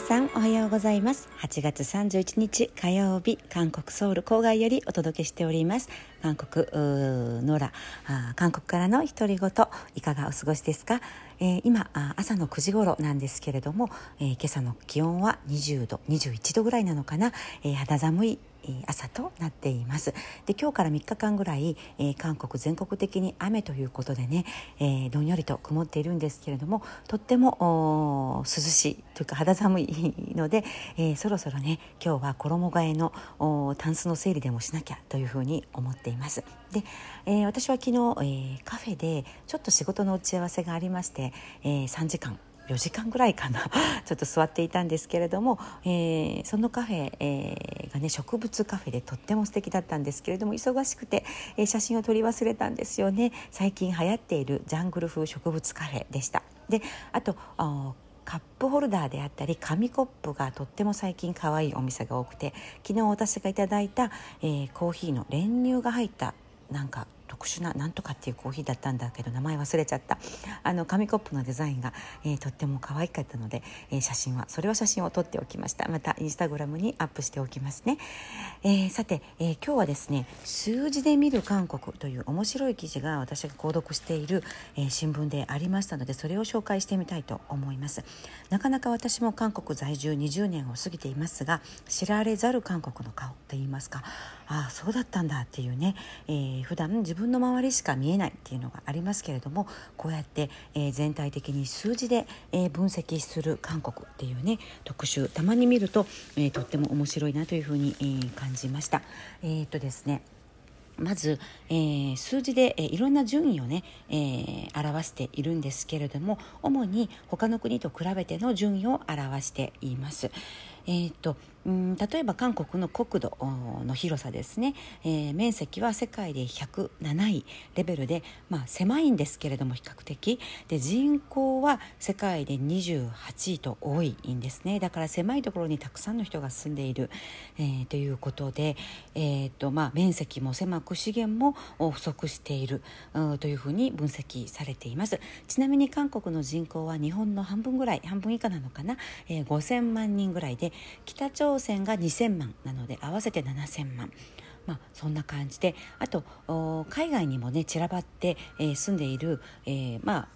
さんおはようございます。8月31日火曜日韓国ソウル郊外よりお届けしております。韓国ノラ韓国からの独り言いかがお過ごしですか、えー、今朝の9時頃なんですけれども、えー、今朝の気温は20度21度ぐらいなのかな、えー、肌寒い朝となっています。で今日から3日間ぐらい、えー、韓国全国的に雨ということでね、えー、どんよりと曇っているんですけれどもとっても涼しいというか肌寒いので、えー、そろそろね今日は衣替えのタンスの整理でもしなきゃというふうに思っています。で、え私は昨日、えカフェでちょっと仕事の打ち合わせがありまして、え3時間4時間ぐらいかな。ちょっと座っていたんですけれども、えー、そのカフェ、えー、がね植物カフェでとっても素敵だったんですけれども忙しくて、えー、写真を撮り忘れたんですよね。最近流行っているジャングル風植物カフェでした。であとカップホルダーであったり紙コップがとっても最近可愛いお店が多くて昨日私がいただいた、えー、コーヒーの練乳が入ったなんか特殊ななんとかっていうコーヒーだったんだけど名前忘れちゃった。あの紙コップのデザインが、えー、とっても可愛かったので、えー、写真はそれは写真を撮っておきました。またインスタグラムにアップしておきますね、えー、さて、え今日はですね数字で見る韓国という面白い記事が私が購読している、え新聞でありましたのでそれを紹介してみたいと思います。なかなか私も韓国在住20年を過ぎていますが知られざる韓国の顔といいますかああそうだったんだっていうね、えー、普段自分の周りしか見えないっていうのがありますけれどもこうやって、えー、全体的に数字で、えー、分析する韓国っていうね特集たまに見ると、えー、とっても面白いなというふうに、えー、感じました。えー、っとですねまず、えー、数字で、えー、いろんな順位をね、えー、表しているんですけれども主に他の国と比べての順位を表しています。えーとうん例えば韓国の国土の広さですね、えー、面積は世界で107位レベルで、まあ、狭いんですけれども比較的。で人口は世界で28位と多いんですね。だから狭いところにたくさんの人が住んでいる、えー、ということで、えーとまあ、面積も狭く資源も不足しているというふうに分析されています。ちなみに韓国の人口は日本の半分ぐらい半分以下なのかな、えー、5000万人ぐらいで北朝鮮が2000万なので合わせて7000万。まあ、そんな感じで。あと海外にもね散らばって、えー、住んでいる、えー、まあ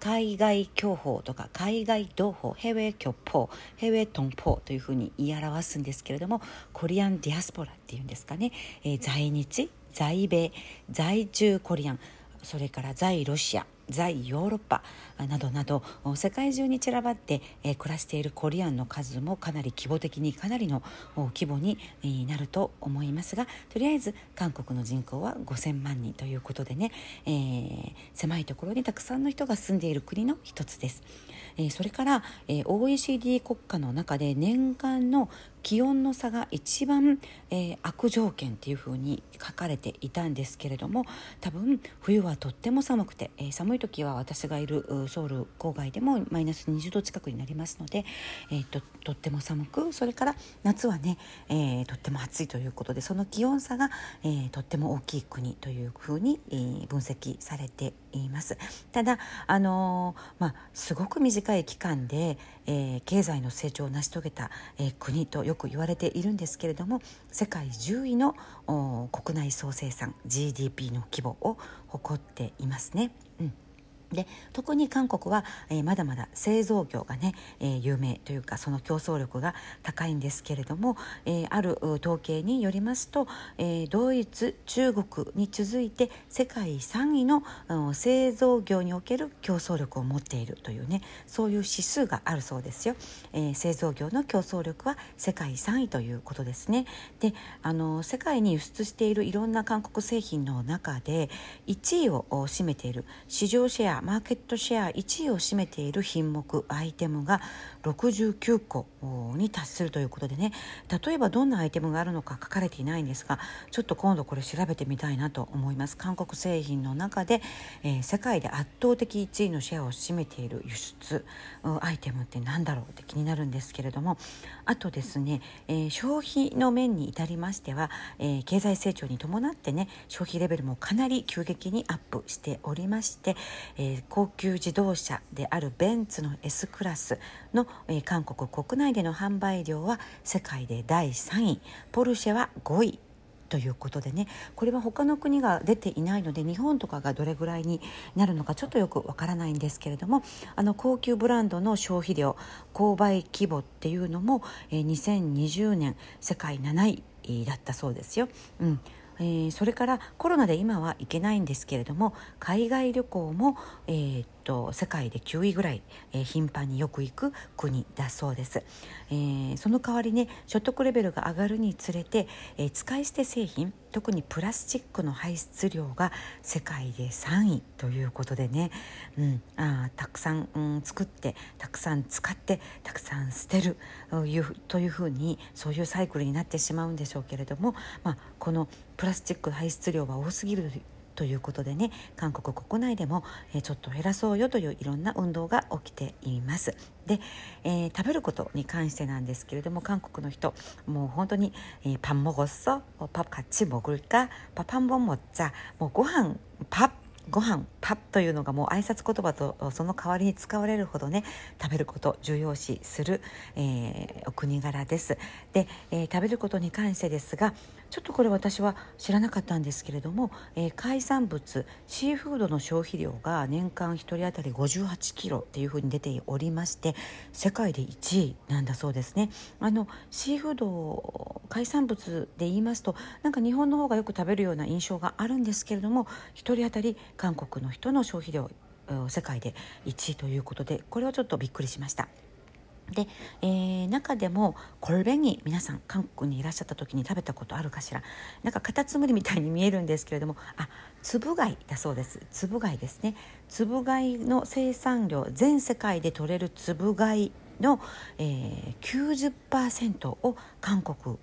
海外享保とか海外同胞ヘウェキョポヘウェトンポというふうに言い表すんですけれどもコリアンディアスポラっていうんですかね、えー、在日在米在住コリアンそれから在ロシア。在ヨーロッパなどなど世界中に散らばって、えー、暮らしているコリアンの数もかなり規模的にかなりの規模に、えー、なると思いますがとりあえず韓国の人口は5,000万人ということでね、えー、狭いところにたくさんの人が住んでいる国の一つです。えー、それから、えー、OECD 国家の中で年間の気温の差が一番、えー、悪条件っていうふうに書かれていたんですけれども多分冬はとっても寒くて、えー、寒い時は私がいるソウル郊外でもマイナス20度近くになりますので、えーと、とっても寒くそれから夏はね、えー、とっても暑いということでその気温差が、えー、とっても大きい国というふうに、えー、分析されています。ただあのー、まあ、すごく短い期間で、えー、経済の成長を成し遂げた、えー、国とよく言われているんですけれども世界10位の国内総生産 GDP の規模を誇っていますね。で特に韓国は、えー、まだまだ製造業がね、えー、有名というかその競争力が高いんですけれども、えー、ある統計によりますと、えー、ドイツ中国に続いて世界3位の、うん、製造業における競争力を持っているというねそういう指数があるそうですよ、えー、製造業の競争力は世界3位ということですね。であの世界に輸出しているいろんな韓国製品の中で1位を占めている市場シェアマーケットシェア1位を占めている品目アイテムが69個に達するということでね。例えばどんなアイテムがあるのか書かれていないんですがちょっと今度これ調べてみたいなと思います。韓国製品の中で、えー、世界で圧倒的1位のシェアを占めている輸出アイテムって何だろうって気になるんですけれども。あとですね、えー、消費の面に至りましては、えー、経済成長に伴ってね消費レベルもかなり急激にアップしておりまして、えー、高級自動車であるベンツの S クラスの、えー、韓国国内での販売量は世界で第3位。ポルシェは5位ということでね。これは他の国が出ていないので日本とかがどれぐらいになるのかちょっとよくわからないんですけれどもあの高級ブランドの消費量購買規模っていうのも、えー、2020年世界7位だったそうですよ。うん。えー、それからコロナで今は行けないんですけれども海外旅行も、えー、と世界で9位ぐらい、えー、頻繁によく行く国だそうです、えー、その代わりね所得レベルが上がるにつれて、え、使い捨て製品特にプラスチックの排出量が世界で3位ということでね、うん、あたくさん、うん、作ってたくさん使ってたくさん捨てるというふうにそういうサイクルになってしまうんでしょうけれども、まあ、このプラスチック排出量は多すぎるということでね韓国国内でも、えー、ちょっと減らそうよといういろんな運動が起きています。で、えー、食べることに関してなんですけれども韓国の人もう本当に「えー、パン먹었어밥같이먹을까밥한번먹자」もうご飯パッご飯パッというのがもう挨拶言葉とその代わりに使われるほどね食べること重要視する、えー、お国柄ですで、えー、食べることに関してですが ちょっとこれ私は知らなかったんですけれども、えー、海産物シーフードの消費量が年間1人当たり58キロっていうふうに出ておりまして世界で1位なんだそうですねあのシーフード海産物で言いますとなんか日本の方がよく食べるような印象があるんですけれども1人当たり韓国の人の消費量世界で1位ということでこれはちょっとびっくりしました。で、えー、中でもコルベニ皆さん韓国にいらっしゃった時に食べたことあるかしら。なんかカタツムリみたいに見えるんですけれどもあつぶ貝だそうです。つぶ貝ですね。つぶ貝の生産量全世界で取れるつぶ貝の、えー、90%を韓国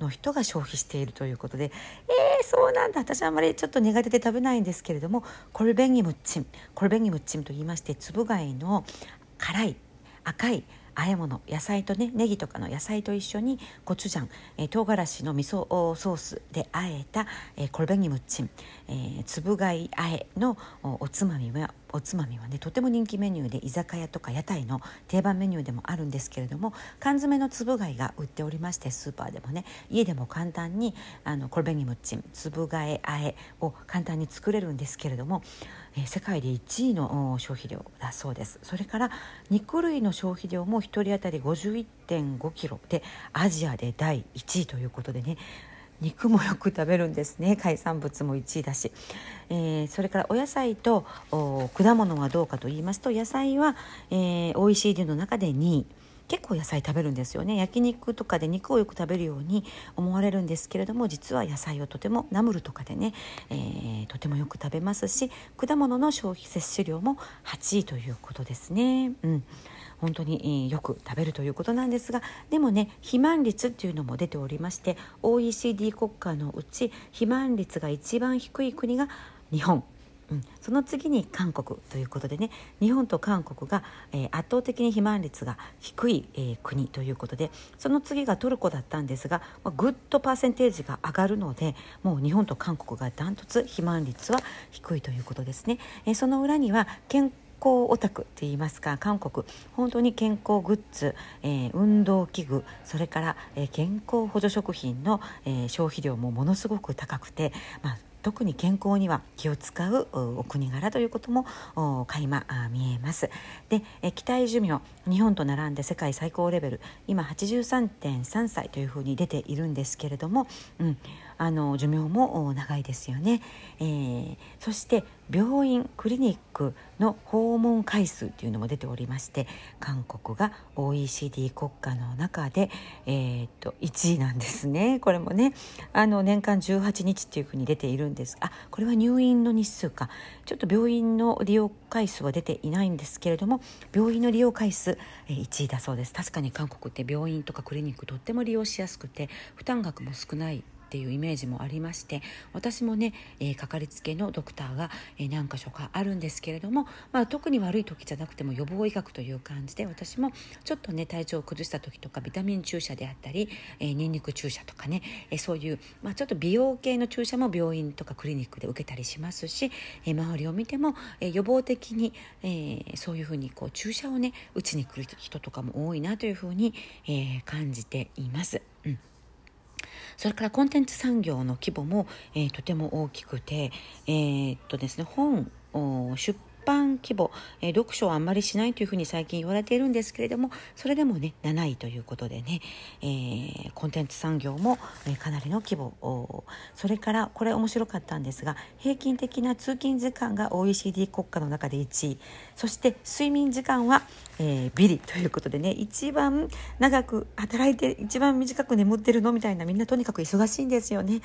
の人が消費しているということで。えー、そうなんだ。私はあまりちょっと苦手で食べないんですけれどもコルベニムッチン。コルベニムッチンと言いましてつぶ貝の辛い赤い和え物野菜とねネギとかの野菜と一緒にコチュジャン、えー、唐辛子の味噌ソースで和えた、えー、コルベニムチン、えー、つぶ貝和えのおつまみはおつまみはねとても人気メニューで居酒屋とか屋台の定番メニューでもあるんですけれども缶詰のつぶ貝が売っておりましてスーパーでもね家でも簡単にあのコルベニムッチンつぶ貝あえを簡単に作れるんですけれども、えー、世界で1位の消費量だそうです。それから肉類の消費量も1人当たり51.5キロでアジアで第1位ということでね肉もよく食べるんですね。海産物も1位だし、えー、それからお野菜と果物はどうかと言いますと野菜は、えー、OECD の中で2位。結構野菜食べるんですよね。焼肉とかで肉をよく食べるように思われるんですけれども実は野菜をとてもナムルとかでね、えー、とてもよく食べますし果物の消費摂取量も8位ということですね。うん。本当によく食べるということなんですがでもね肥満率っていうのも出ておりまして OECD 国家のうち肥満率が一番低い国が日本。うん、その次に韓国ということでね。日本と韓国が、えー、圧倒的に肥満率が低い、えー、国ということでその次がトルコだったんですが、まあ、グッドパーセンテージが上がるのでもう日本と韓国がダントツ肥満率は低いということですね。えー、その裏には健康オタクって言いますか韓国。本当に健康グッズ、えー、運動器具それから、えー、健康補助食品の、えー、消費量もものすごく高くて、まあ、特に健康には気を使うお国柄ということも垣間見えます。で期待寿命日本と並んで世界最高レベル今83.3歳というふうに出ているんですけれども、うん、あの寿命も長いですよね、えー、そして病院クリニックの訪問回数というのも出ておりまして韓国が OECD 国家の中で、えー、っと1位なんですね。これもねあの年間18日っていうふうに出ているんです。あこれは入院の日数か。ちょっと病院の利用回数は出ていないんですけれども病院の利用回数1位だそうです。確かに韓国って病院とかクリニックとっても利用しやすくて負担額も少ないっていうイメージもありまして私もね、えー、かかりつけのドクターが、えー、何箇所かあるんですけれども、まあ、特に悪い時じゃなくても予防医学という感じで私もちょっとね体調を崩した時とかビタミン注射であったり、えー、ニンニク注射とかね、えー、そういう、まあ、ちょっと美容系の注射も病院とかクリニックで受けたりしますし、えー、周りを見ても、えー、予防的に、えー、そういうふうにこう注射をね打ちに来る人とかも多いなというふうに、えー、感じています。それからコンテンツ産業の規模も、えー、とても大きくて、えー、っとですね、本出般規模、えー、読書はあんまりしないというふうに最近言われているんですけれどもそれでもね7位ということでね、えー、コンテンツ産業も、えー、かなりの規模それからこれ面白かったんですが平均的な通勤時間が OECD 国家の中で1位そして睡眠時間は、えー、ビリということでね一番長く働いて一番短く眠ってるのみたいなみんなとにかく忙しいんですよね、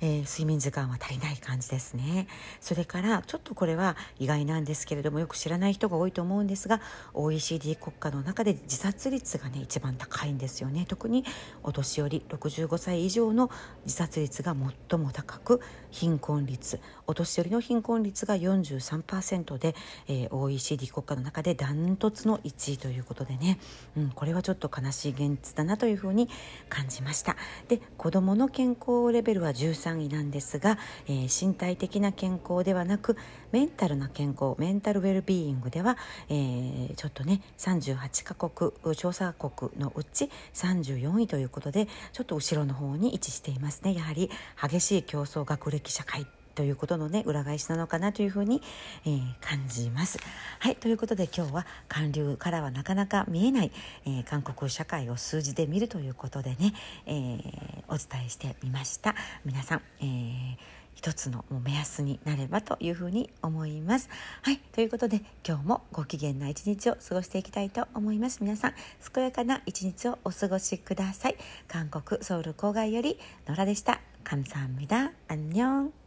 えー、睡眠時間は足りない感じですね。それからちょっとこれは意外なんですけれどもよく知らない人が多いと思うんですが OECD 国家の中で自殺率がね一番高いんですよね。特にお年寄り65歳以上の自殺率が最も高く貧困率お年寄りの貧困率が43%で、えー、OECD 国家の中でダントツの1位ということでね、うん、これはちょっと悲しい現実だなというふうに感じました。で子どもの健康レベルは13位なんですが、えー、身体的な健康ではなくメンタルな健康メンタルウェルビーイングでは、えー、ちょっとね38カ国調査国のうち34位ということでちょっと後ろの方に位置していますね。やはり激しい競争学歴社会。ということのね裏返しなのかなというふうに、えー、感じます。はいということで今日は韓流からはなかなか見えない、えー、韓国社会を数字で見るということでね、えー、お伝えしてみました。皆さん、えー一つの目安になればというふうに思います。はいということで今日もご機嫌な一日を過ごしていきたいと思います。皆さん健やかな一日をお過ごしください。韓国ソウル郊外より野良でした。감사합니다. 안녕.